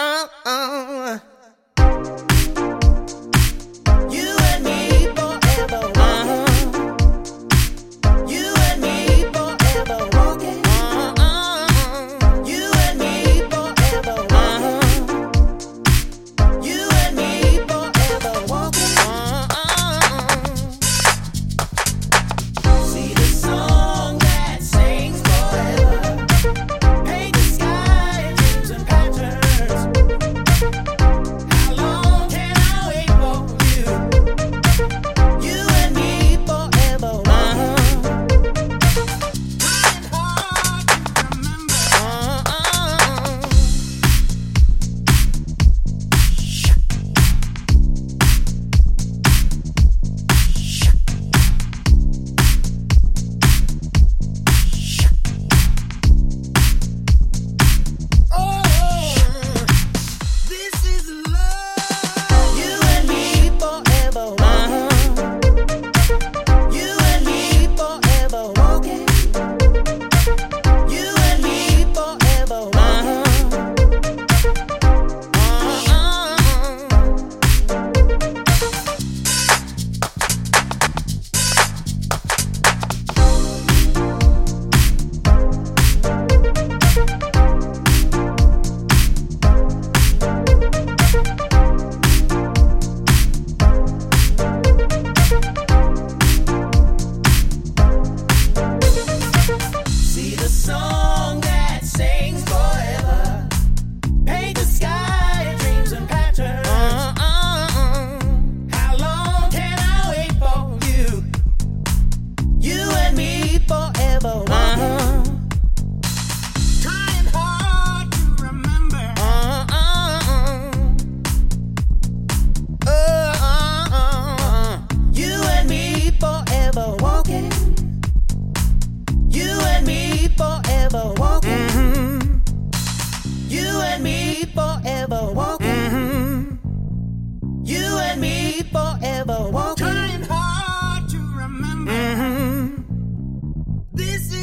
uh, uh. This is love. forever walking. Trying hard to remember. Mm-hmm. This is